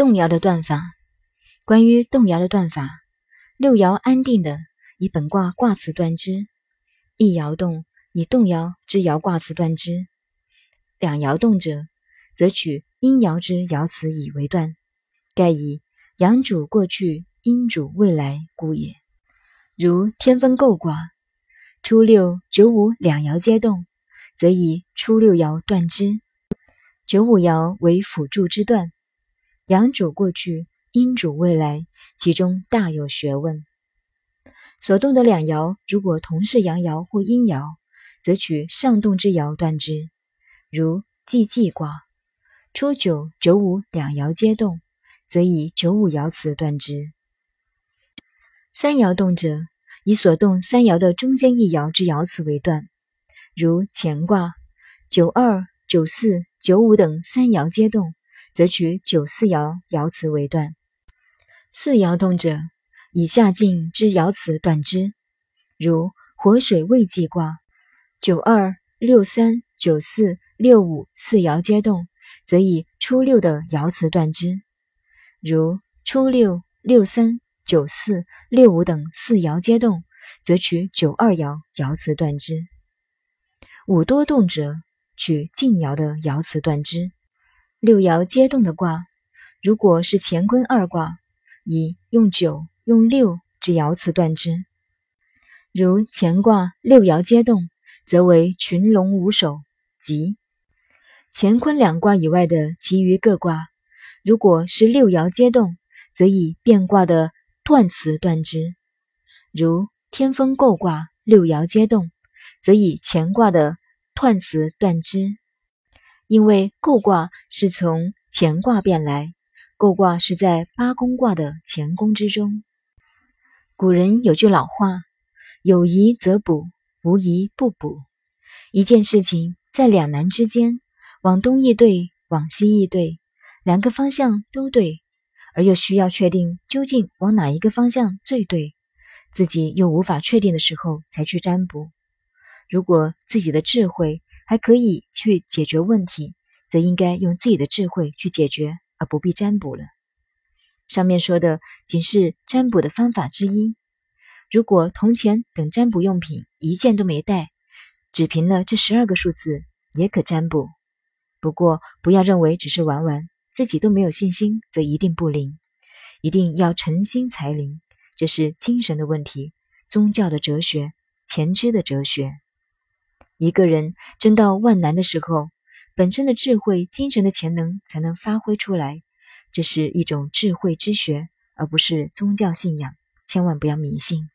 动摇的断法。关于动摇的断法，六爻安定的，以本卦卦辞断之；一爻动，以动摇之爻卦辞断之；两爻动者，则取阴爻之爻辞以为断。盖以阳主过去，阴主未来故也。如天风姤卦，初六、九五两爻皆动，则以初六爻断之；九五爻为辅助之断。阳主过去，阴主未来，其中大有学问。所动的两爻，如果同是阳爻或阴爻，则取上动之爻断之。如既济卦，初九、九五两爻皆动，则以九五爻辞断之。三爻动者，以所动三爻的中间一爻之爻辞为断。如乾卦，九二、九四、九五等三爻皆动。则取九四爻爻辞为断，四爻动者，以下进之爻辞断之。如火水未济卦，九二、六三、九四、六五四爻皆动，则以初六的爻辞断之。如初六、六三、九四、六五等四爻皆动，则取九二爻爻辞断之。五多动者，取进爻的爻辞断之。六爻皆动的卦，如果是乾坤二卦，以用九、用六之爻辞断之。如乾卦六爻皆动，则为群龙无首，吉。乾坤两卦以外的其余各卦，如果是六爻皆动，则以变卦的断辞断之。如天风姤卦六爻皆动，则以乾卦的断辞断之。因为姤卦是从乾卦变来，姤卦是在八宫卦的乾宫之中。古人有句老话：“有疑则补，无疑不补。”一件事情在两难之间，往东一对，往西一对，两个方向都对，而又需要确定究竟往哪一个方向最对，自己又无法确定的时候，才去占卜。如果自己的智慧，还可以去解决问题，则应该用自己的智慧去解决，而不必占卜了。上面说的仅是占卜的方法之一。如果铜钱等占卜用品一件都没带，只凭了这十二个数字也可占卜。不过不要认为只是玩玩，自己都没有信心，则一定不灵。一定要诚心才灵，这是精神的问题，宗教的哲学，前知的哲学。一个人真到万难的时候，本身的智慧、精神的潜能才能发挥出来。这是一种智慧之学，而不是宗教信仰。千万不要迷信。